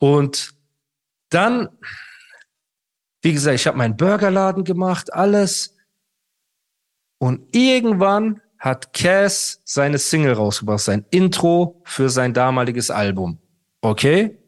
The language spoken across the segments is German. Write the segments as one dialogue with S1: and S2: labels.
S1: Und dann, wie gesagt, ich habe meinen Burgerladen gemacht, alles. Und irgendwann hat Cass seine Single rausgebracht, sein Intro für sein damaliges Album. Okay?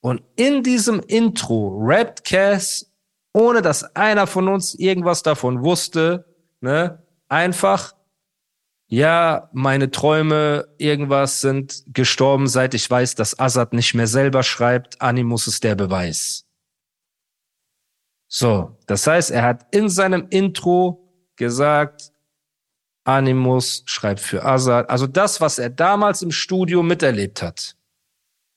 S1: Und in diesem Intro rappt Cass, ohne dass einer von uns irgendwas davon wusste, ne, einfach, ja, meine Träume, irgendwas sind gestorben, seit ich weiß, dass Azad nicht mehr selber schreibt. Animus ist der Beweis. So, das heißt, er hat in seinem Intro gesagt, Animus schreibt für Azad. Also das, was er damals im Studio miterlebt hat.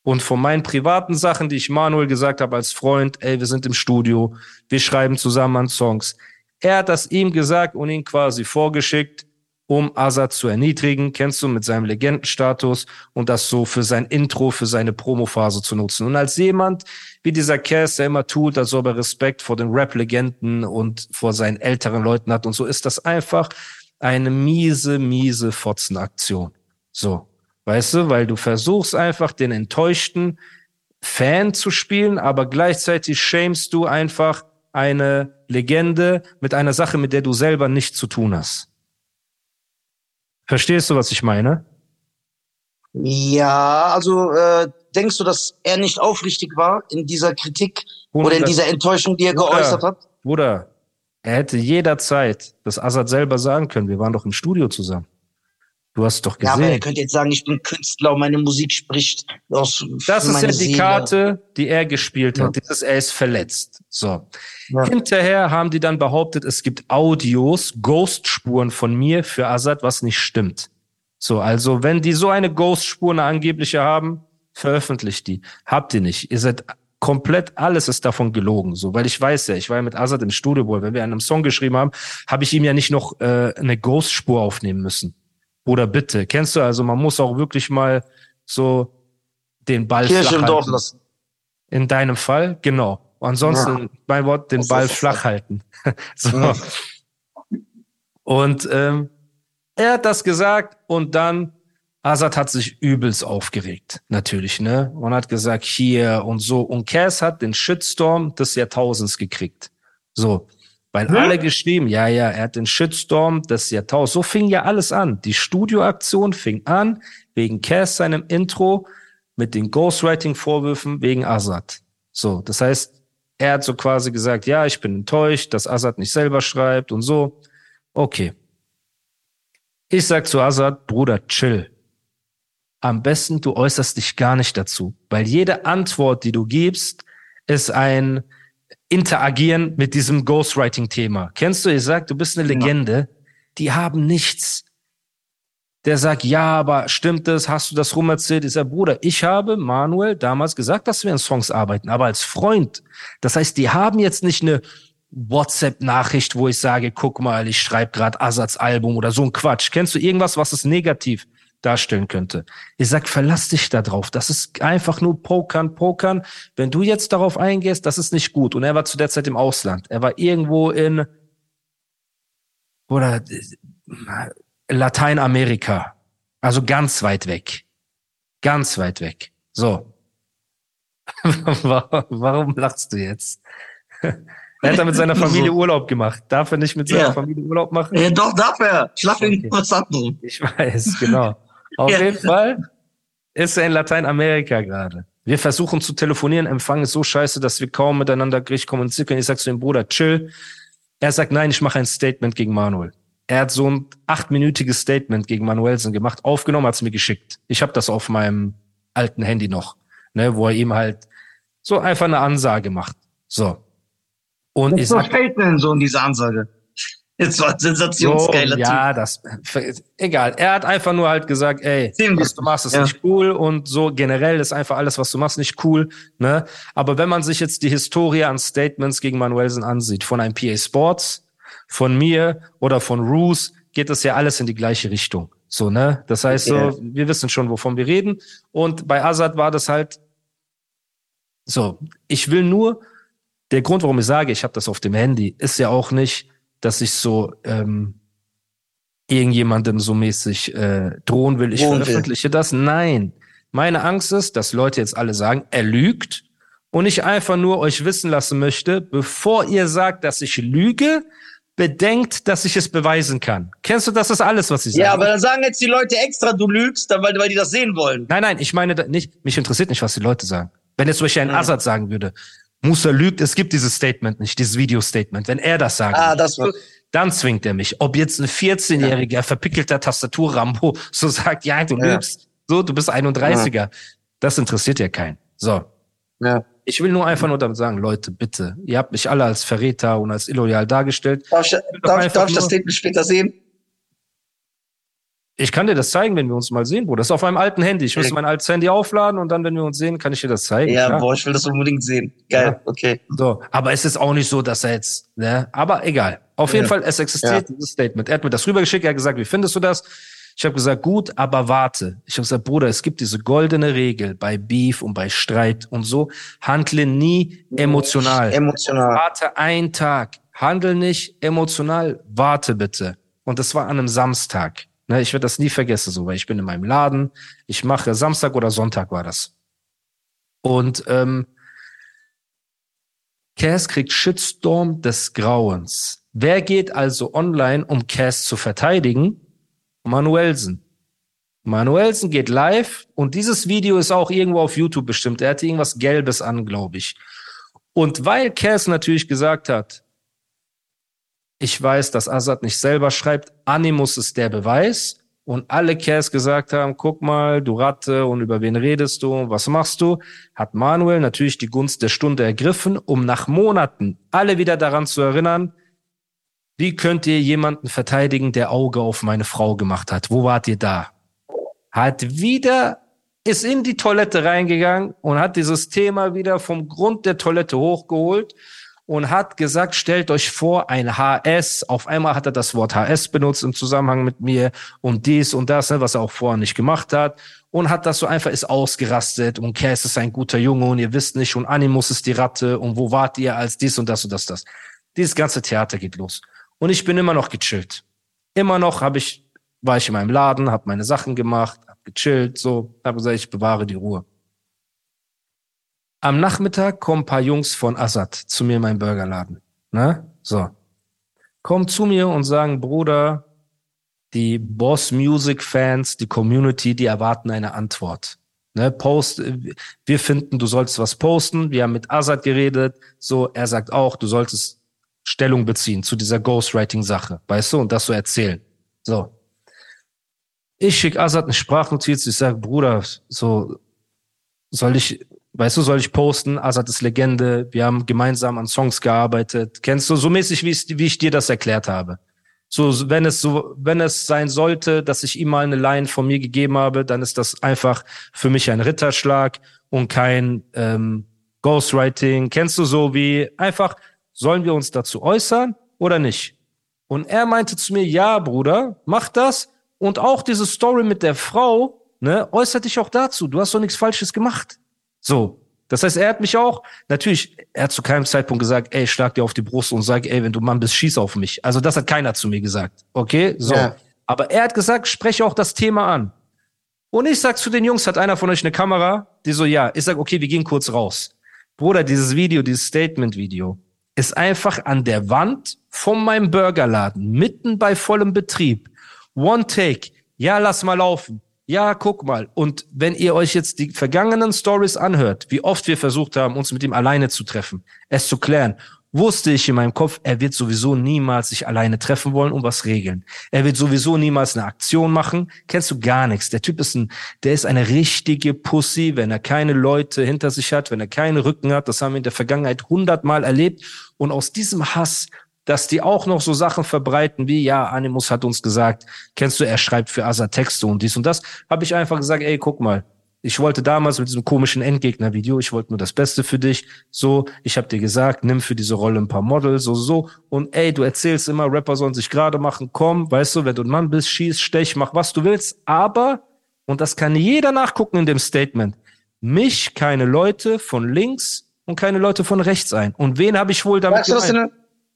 S1: Und von meinen privaten Sachen, die ich Manuel gesagt habe als Freund, ey, wir sind im Studio, wir schreiben zusammen an Songs. Er hat das ihm gesagt und ihn quasi vorgeschickt, um Azad zu erniedrigen, kennst du, mit seinem Legendenstatus und das so für sein Intro, für seine Promophase zu nutzen. Und als jemand wie dieser Cass, der immer tut, als ob Respekt vor den Rap-Legenden und vor seinen älteren Leuten hat und so, ist das einfach eine miese, miese Fotzenaktion. So. Weißt du, weil du versuchst einfach den enttäuschten Fan zu spielen, aber gleichzeitig shamest du einfach eine Legende mit einer Sache, mit der du selber nichts zu tun hast. Verstehst du, was ich meine?
S2: Ja, also äh, denkst du, dass er nicht aufrichtig war in dieser Kritik oder in dieser Enttäuschung, die er Bruder, geäußert hat?
S1: Bruder, er hätte jederzeit das Assad selber sagen können. Wir waren doch im Studio zusammen. Du hast doch gesehen. Ja, aber
S2: er könnte jetzt sagen, ich bin Künstler und meine Musik spricht aus.
S1: Das ist ja die Seele. Karte, die er gespielt hat. Ja. Dieses, er ist verletzt. So. Ja. Hinterher haben die dann behauptet, es gibt Audios, Ghostspuren von mir für Assad, was nicht stimmt. So, also wenn die so eine Ghostspur, eine angebliche haben, veröffentlicht die. Habt ihr nicht. Ihr seid komplett alles ist davon gelogen, so, weil ich weiß ja, ich war ja mit Azad im Studio, wo wenn wir einen Song geschrieben haben, habe ich ihm ja nicht noch äh, eine Ghost-Spur aufnehmen müssen. Oder bitte, kennst du also, man muss auch wirklich mal so den Ball
S2: Kirche flach halten. lassen.
S1: In deinem Fall, genau. Ansonsten, ja. mein Wort, den Ball flach halten. so. Ja. Und ähm, er hat das gesagt und dann Azad hat sich übelst aufgeregt, natürlich, ne? Und hat gesagt, hier und so. Und Cass hat den Shitstorm des Jahrtausends gekriegt. So. Weil hm? alle geschrieben, ja, ja, er hat den Shitstorm des Jahrtausends. So fing ja alles an. Die Studioaktion fing an wegen Cass seinem Intro mit den Ghostwriting-Vorwürfen wegen Azad. So. Das heißt, er hat so quasi gesagt, ja, ich bin enttäuscht, dass Azad nicht selber schreibt und so. Okay. Ich sag zu Azad, Bruder, chill am besten du äußerst dich gar nicht dazu, weil jede Antwort, die du gibst, ist ein Interagieren mit diesem Ghostwriting-Thema. Kennst du, ich sag, du bist eine Legende, die haben nichts. Der sagt, ja, aber stimmt das? Hast du das rumerzählt? Ich sag, Bruder, ich habe Manuel damals gesagt, dass wir an Songs arbeiten, aber als Freund. Das heißt, die haben jetzt nicht eine WhatsApp-Nachricht, wo ich sage, guck mal, ich schreibe gerade Asats Album oder so ein Quatsch. Kennst du irgendwas, was ist negativ? darstellen könnte. Ich sag, verlass dich da drauf. Das ist einfach nur Pokern, Pokern. Wenn du jetzt darauf eingehst, das ist nicht gut. Und er war zu der Zeit im Ausland. Er war irgendwo in oder Lateinamerika. Also ganz weit weg. Ganz weit weg. So. Warum lachst du jetzt? Er hat da mit seiner Familie Urlaub gemacht. Darf er nicht mit seiner ja. Familie Urlaub machen?
S2: Ja, doch, darf er. Schlaf okay. was anderes.
S1: Ich weiß, genau. Auf ja. jeden Fall ist er in Lateinamerika gerade. Wir versuchen zu telefonieren, Empfang ist so scheiße, dass wir kaum miteinander richtig kommunizieren können. Ich sag zu dem Bruder, chill. Er sagt, nein, ich mache ein Statement gegen Manuel. Er hat so ein achtminütiges Statement gegen Manuelsen gemacht, aufgenommen, hat's mir geschickt. Ich habe das auf meinem alten Handy noch, ne, wo er ihm halt so einfach eine Ansage macht. So.
S2: Und Was ich sag, fällt denn so in diese Ansage? Jetzt war ein sensationsgeiler
S1: so, Ja, das, egal. Er hat einfach nur halt gesagt, ey, was du machst, ist ja. nicht cool und so generell ist einfach alles, was du machst, nicht cool, ne? Aber wenn man sich jetzt die Historie an Statements gegen Manuelsen ansieht, von einem PA Sports, von mir oder von Roos, geht das ja alles in die gleiche Richtung. So, ne? Das heißt so, wir wissen schon, wovon wir reden. Und bei Azad war das halt so, ich will nur, der Grund, warum ich sage, ich habe das auf dem Handy, ist ja auch nicht, dass ich so ähm, irgendjemandem so mäßig äh, drohen will, ich drohen veröffentliche das. Nein. Meine Angst ist, dass Leute jetzt alle sagen, er lügt und ich einfach nur euch wissen lassen möchte, bevor ihr sagt, dass ich lüge, bedenkt, dass ich es beweisen kann. Kennst du, das ist alles, was ich sage.
S2: Ja, aber dann sagen jetzt die Leute extra, du lügst, weil, weil die das sehen wollen.
S1: Nein, nein, ich meine nicht, mich interessiert nicht, was die Leute sagen. Wenn jetzt zum Beispiel ein ja. Assad sagen würde, Musa lügt, es gibt dieses Statement nicht, dieses Video-Statement. Wenn er das sagt,
S2: ah, das wird
S1: dann zwingt er mich. Ob jetzt ein 14-jähriger, ja. verpickelter Tastatur-Rambo so sagt, ja, du ja. lügst, so, du bist 31er. Ja. Das interessiert ja keinen. So. Ja. Ich will nur einfach nur damit sagen, Leute, bitte, ihr habt mich alle als Verräter und als illoyal dargestellt.
S2: Darf ich, darf, darf ich das Statement später sehen?
S1: Ich kann dir das zeigen, wenn wir uns mal sehen, Bruder. Das ist auf einem alten Handy. Ich muss mein altes Handy aufladen und dann, wenn wir uns sehen, kann ich dir das zeigen.
S2: Ja, klar. boah, ich will das unbedingt sehen. Geil, ja. okay.
S1: So, aber es ist auch nicht so, dass er jetzt, ne, aber egal. Auf jeden Fall, es existiert ja. dieses Statement. Er hat mir das rübergeschickt, er hat gesagt, wie findest du das? Ich habe gesagt, gut, aber warte. Ich habe gesagt, Bruder, es gibt diese goldene Regel bei Beef und bei Streit und so. Handle nie emotional.
S2: Emotional.
S1: Warte einen Tag. Handle nicht emotional. Warte bitte. Und das war an einem Samstag. Ne, ich werde das nie vergessen, so, weil ich bin in meinem Laden, ich mache Samstag oder Sonntag war das. Und ähm, Cass kriegt Shitstorm des Grauens. Wer geht also online, um Cass zu verteidigen? Manuelsen. Manuelsen geht live und dieses Video ist auch irgendwo auf YouTube bestimmt. Er hatte irgendwas Gelbes an, glaube ich. Und weil Cass natürlich gesagt hat, ich weiß, dass Assad nicht selber schreibt. Animus ist der Beweis. Und alle Kers gesagt haben, guck mal, du Ratte, und über wen redest du, was machst du? Hat Manuel natürlich die Gunst der Stunde ergriffen, um nach Monaten alle wieder daran zu erinnern, wie könnt ihr jemanden verteidigen, der Auge auf meine Frau gemacht hat? Wo wart ihr da? Hat wieder, ist in die Toilette reingegangen und hat dieses Thema wieder vom Grund der Toilette hochgeholt und hat gesagt, stellt euch vor, ein HS, auf einmal hat er das Wort HS benutzt im Zusammenhang mit mir und dies und das, ne, was er auch vorher nicht gemacht hat und hat das so einfach ist ausgerastet und Cass ist ein guter Junge und ihr wisst nicht und Animus ist die Ratte und wo wart ihr als dies und das und das, das. Dieses ganze Theater geht los. Und ich bin immer noch gechillt. Immer noch habe ich, war ich in meinem Laden, habe meine Sachen gemacht, habe gechillt, so, habe gesagt, ich bewahre die Ruhe. Am Nachmittag kommen ein paar Jungs von Assad zu mir in meinen Burgerladen. Ne? So. Kommen zu mir und sagen, Bruder, die Boss Music Fans, die Community, die erwarten eine Antwort. Ne, post, wir finden, du solltest was posten. Wir haben mit Assad geredet. So, er sagt auch, du solltest Stellung beziehen zu dieser Ghostwriting-Sache. Weißt du? Und das so erzählen. So. Ich schicke Assad eine Sprachnotiz. Ich sage, Bruder, so, soll ich, weißt du, soll ich posten, Azad ist Legende, wir haben gemeinsam an Songs gearbeitet. Kennst du, so mäßig, wie, wie ich dir das erklärt habe. So, wenn es so, wenn es sein sollte, dass ich ihm mal eine Line von mir gegeben habe, dann ist das einfach für mich ein Ritterschlag und kein ähm, Ghostwriting. Kennst du so wie einfach, sollen wir uns dazu äußern oder nicht? Und er meinte zu mir, ja, Bruder, mach das. Und auch diese Story mit der Frau, ne, äußert dich auch dazu. Du hast doch nichts Falsches gemacht. So. Das heißt, er hat mich auch, natürlich, er hat zu keinem Zeitpunkt gesagt, ey, schlag dir auf die Brust und sag, ey, wenn du Mann bist, schieß auf mich. Also das hat keiner zu mir gesagt. Okay? So. Ja. Aber er hat gesagt, spreche auch das Thema an. Und ich sag zu den Jungs, hat einer von euch eine Kamera? Die so, ja. Ich sag, okay, wir gehen kurz raus. Bruder, dieses Video, dieses Statement-Video, ist einfach an der Wand von meinem Burgerladen, mitten bei vollem Betrieb. One Take. Ja, lass mal laufen. Ja, guck mal. Und wenn ihr euch jetzt die vergangenen Stories anhört, wie oft wir versucht haben, uns mit ihm alleine zu treffen, es zu klären, wusste ich in meinem Kopf, er wird sowieso niemals sich alleine treffen wollen und was regeln. Er wird sowieso niemals eine Aktion machen. Kennst du gar nichts. Der Typ ist ein, der ist eine richtige Pussy, wenn er keine Leute hinter sich hat, wenn er keine Rücken hat. Das haben wir in der Vergangenheit hundertmal erlebt. Und aus diesem Hass dass die auch noch so Sachen verbreiten wie, ja, Animus hat uns gesagt, kennst du, er schreibt für Asa Texte und dies und das, habe ich einfach gesagt, ey, guck mal, ich wollte damals mit diesem komischen Endgegner-Video, ich wollte nur das Beste für dich. So, ich habe dir gesagt, nimm für diese Rolle ein paar Models, so, so. Und ey, du erzählst immer, Rapper sollen sich gerade machen, komm, weißt du, wenn du ein Mann bist, schieß, stech, mach was du willst. Aber, und das kann jeder nachgucken in dem Statement, mich keine Leute von links und keine Leute von rechts ein. Und wen habe ich wohl damit
S2: Sagst gemeint?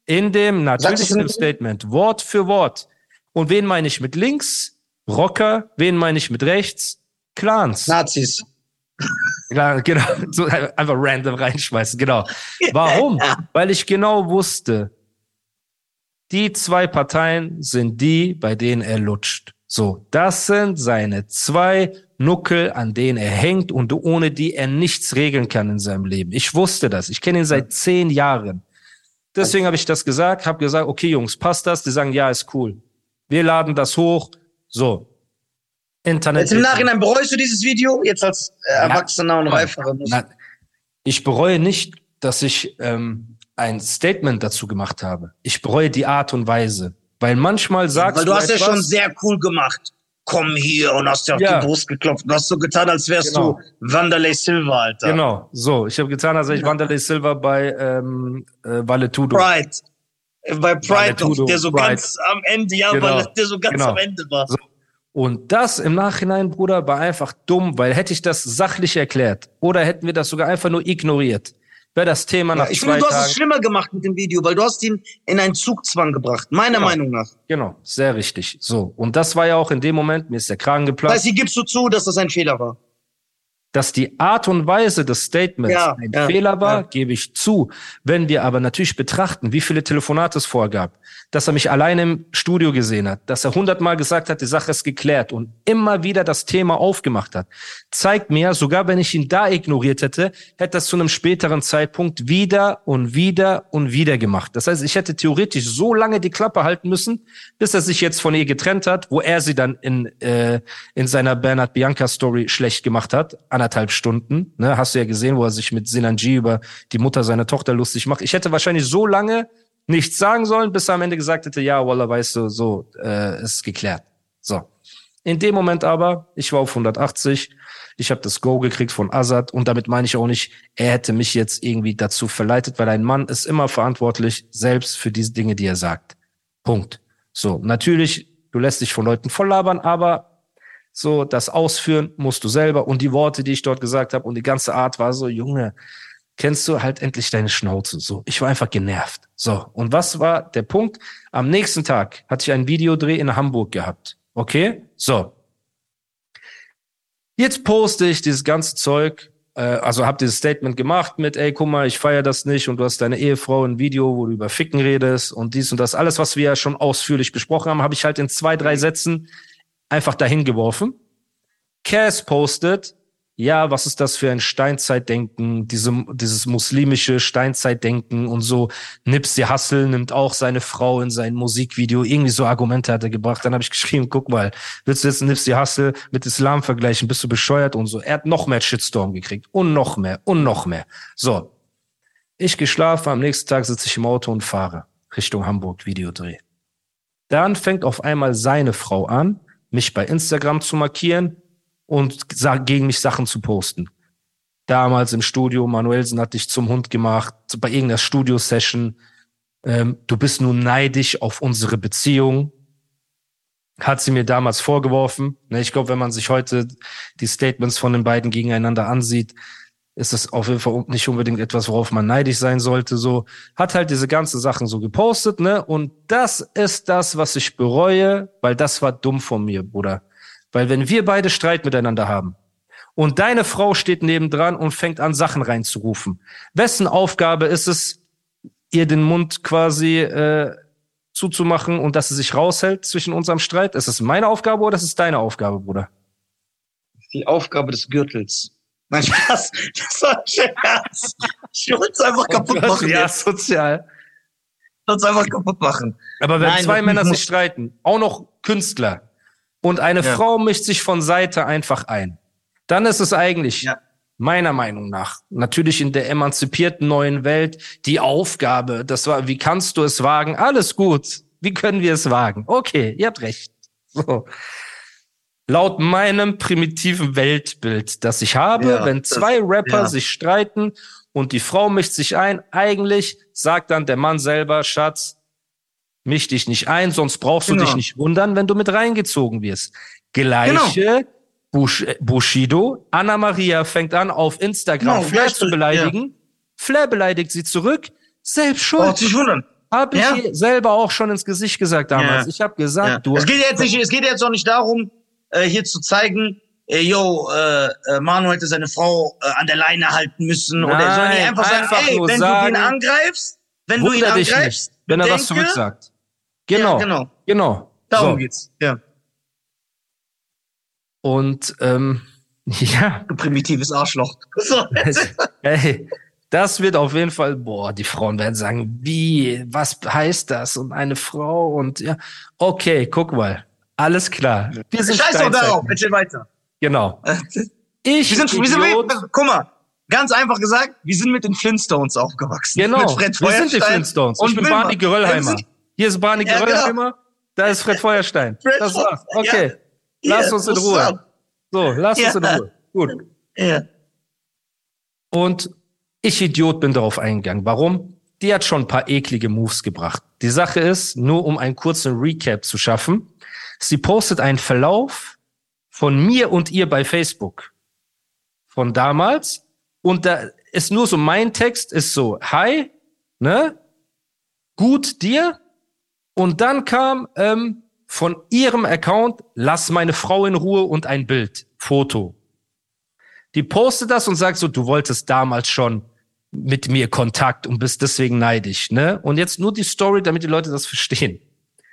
S1: In dem, natürlich in dem Statement, Wort für Wort. Und wen meine ich mit links? Rocker. Wen meine ich mit rechts? Clans.
S2: Nazis.
S1: Ja, genau. So einfach random reinschmeißen, genau. Warum? Weil ich genau wusste, die zwei Parteien sind die, bei denen er lutscht. So, das sind seine zwei Nuckel, an denen er hängt und ohne die er nichts regeln kann in seinem Leben. Ich wusste das. Ich kenne ihn seit zehn Jahren. Deswegen habe ich das gesagt, habe gesagt, okay Jungs, passt das? Die sagen, ja, ist cool. Wir laden das hoch. So.
S2: Internet. Jetzt im Nachhinein bereust du dieses Video, jetzt als äh, Erwachsener und Reiferer?
S1: Ich bereue nicht, dass ich ähm, ein Statement dazu gemacht habe. Ich bereue die Art und Weise. Weil manchmal sagst
S2: Weil du, du hast etwas, ja schon sehr cool gemacht. Komm hier und hast dir auf ja. die Brust geklopft und hast so getan, als wärst genau. du Wanderlei Silva, Alter.
S1: Genau, so. Ich habe getan, als wäre ich Wanderlei Silva bei ähm, äh, Valetudo.
S2: Pride. Äh, bei Pride, Valetudo, der so Pride. ganz am Ende, ja, genau. weil der so ganz genau. am Ende war. So.
S1: Und das im Nachhinein, Bruder, war einfach dumm, weil hätte ich das sachlich erklärt oder hätten wir das sogar einfach nur ignoriert, wäre das Thema nach ja,
S2: ich zwei finde, du hast es schlimmer gemacht mit dem Video, weil du hast ihn in einen Zugzwang gebracht, meiner
S1: genau.
S2: Meinung nach.
S1: Genau, sehr richtig. So. Und das war ja auch in dem Moment, mir ist der Kragen geplatzt. Das
S2: heißt, hier gibst du zu, dass das ein Fehler war
S1: dass die Art und Weise des Statements ja, ein ja, Fehler war, ja. gebe ich zu. Wenn wir aber natürlich betrachten, wie viele Telefonate es vorgab, dass er mich alleine im Studio gesehen hat, dass er hundertmal gesagt hat, die Sache ist geklärt und immer wieder das Thema aufgemacht hat, zeigt mir, sogar wenn ich ihn da ignoriert hätte, hätte das zu einem späteren Zeitpunkt wieder und wieder und wieder gemacht. Das heißt, ich hätte theoretisch so lange die Klappe halten müssen, bis er sich jetzt von ihr getrennt hat, wo er sie dann in, äh, in seiner Bernhard Bianca Story schlecht gemacht hat, anderthalb Stunden. Ne? Hast du ja gesehen, wo er sich mit Sinanji über die Mutter seiner Tochter lustig macht. Ich hätte wahrscheinlich so lange nichts sagen sollen, bis er am Ende gesagt hätte, ja, Wallah, weißt du, so, äh, ist geklärt. So. In dem Moment aber, ich war auf 180, ich habe das Go gekriegt von Azad und damit meine ich auch nicht, er hätte mich jetzt irgendwie dazu verleitet, weil ein Mann ist immer verantwortlich selbst für diese Dinge, die er sagt. Punkt. So, natürlich, du lässt dich von Leuten voll labern, aber so, das Ausführen musst du selber. Und die Worte, die ich dort gesagt habe und die ganze Art war so, Junge, kennst du halt endlich deine Schnauze. So, ich war einfach genervt. So, und was war der Punkt? Am nächsten Tag hatte ich einen Videodreh in Hamburg gehabt. Okay? So. Jetzt poste ich dieses ganze Zeug, äh, also hab dieses Statement gemacht mit, ey, guck mal, ich feiere das nicht und du hast deine Ehefrau ein Video, wo du über Ficken redest und dies und das. Alles, was wir ja schon ausführlich besprochen haben, habe ich halt in zwei, drei Sätzen einfach dahin geworfen. Cass postet, ja, was ist das für ein Steinzeitdenken, diese, dieses muslimische Steinzeitdenken und so. Nipsey Hussle nimmt auch seine Frau in sein Musikvideo. Irgendwie so Argumente hat er gebracht. Dann habe ich geschrieben, guck mal, willst du jetzt Nipsey Hussle mit Islam vergleichen? Bist du bescheuert und so. Er hat noch mehr Shitstorm gekriegt und noch mehr und noch mehr. So. Ich geschlafen, am nächsten Tag sitze ich im Auto und fahre Richtung Hamburg Videodreh. Dann fängt auf einmal seine Frau an, mich bei Instagram zu markieren und gegen mich Sachen zu posten. Damals im Studio, Manuelsen hat dich zum Hund gemacht, bei irgendeiner Studio-Session. Ähm, du bist nun neidisch auf unsere Beziehung. Hat sie mir damals vorgeworfen. Ne, ich glaube, wenn man sich heute die Statements von den beiden gegeneinander ansieht, ist es auf jeden Fall nicht unbedingt etwas, worauf man neidisch sein sollte. So hat halt diese ganzen Sachen so gepostet, ne? Und das ist das, was ich bereue, weil das war dumm von mir, Bruder. Weil wenn wir beide Streit miteinander haben und deine Frau steht nebendran und fängt an, Sachen reinzurufen, wessen Aufgabe ist es, ihr den Mund quasi äh, zuzumachen und dass sie sich raushält zwischen unserem Streit? Ist es meine Aufgabe oder ist es deine Aufgabe, Bruder?
S2: Die Aufgabe des Gürtels. Mein Spaß. Das war ein Scherz. Ich will uns einfach oh kaputt machen.
S1: Ja, jetzt. sozial.
S2: Uns einfach kaputt machen.
S1: Aber wenn Nein, zwei Männer sich streiten, auch noch Künstler, und eine ja. Frau mischt sich von Seite einfach ein, dann ist es eigentlich ja. meiner Meinung nach natürlich in der emanzipierten neuen Welt die Aufgabe, das war, wie kannst du es wagen? Alles gut. Wie können wir es wagen? Okay, ihr habt recht. So laut meinem primitiven Weltbild, das ich habe, ja, wenn zwei das, Rapper ja. sich streiten und die Frau mischt sich ein, eigentlich sagt dann der Mann selber, Schatz, misch dich nicht ein, sonst brauchst du genau. dich nicht wundern, wenn du mit reingezogen wirst. Gleiche genau. Bush, Bushido, Anna Maria fängt an, auf Instagram genau, Flair zu beleidigen. Ja. Flair beleidigt sie zurück. Selbst schuld. Braucht
S2: sich wundern.
S1: Hab ich ja. selber auch schon ins Gesicht gesagt damals. Ja. Ich habe gesagt, du.
S2: Es geht jetzt nicht, es geht jetzt auch nicht darum, äh, hier zu zeigen, ey, yo, äh, äh, Manu hätte seine Frau äh, an der Leine halten müssen. oder
S1: Nein,
S2: sollen die einfach sagen,
S1: einfach
S2: ey, wenn
S1: sagen,
S2: du ihn angreifst, wenn du ihn angreifst,
S1: nicht, wenn er was zurücksagt. Genau,
S2: Ja, genau.
S1: genau.
S2: Darum
S1: So.
S2: geht's. Ja.
S1: Und ähm, ja,
S2: Du primitives Arschloch. So.
S1: ey, das wird auf jeden Fall, boah, die Frauen werden sagen, wie, was heißt das? Und eine Frau und ja, okay, guck mal, alles klar. Wir sind
S2: Scheiß doch darauf, erzähl weiter.
S1: Genau. Ich,
S2: Wir sind, wir sind
S1: Idiot,
S2: mit, guck mal, ganz einfach gesagt, wir sind mit den Flintstones aufgewachsen.
S1: genau,
S2: Mit Fred
S1: wir sind die Flintstones.
S2: und
S1: Ich bin. Barney Geröllheimer. Hier ist Barney
S2: Ja, genau.
S1: Geröllheimer, da ist Fred Feuerstein.
S2: Fred
S1: das war's. Okay,
S2: Ja.
S1: lass
S2: Ja,
S1: uns in Ruhe. So, lass uns in
S2: Ja.
S1: Ruhe. Gut.
S2: Ja.
S1: Und ich Idiot bin darauf eingegangen. Warum? Die hat schon ein paar eklige Moves gebracht. Die Sache ist, nur um einen kurzen Recap zu schaffen, sie postet einen Verlauf von mir und ihr bei Facebook. Von damals. Und da ist nur so, mein Text ist so, hi, ne? Gut dir. Und dann kam ähm, von ihrem Account, lass meine Frau in Ruhe und ein Bild, Foto. Die postet das und sagt so, du wolltest damals schon mit mir Kontakt und bist deswegen neidisch, ne? Und jetzt nur die Story, damit die Leute das verstehen.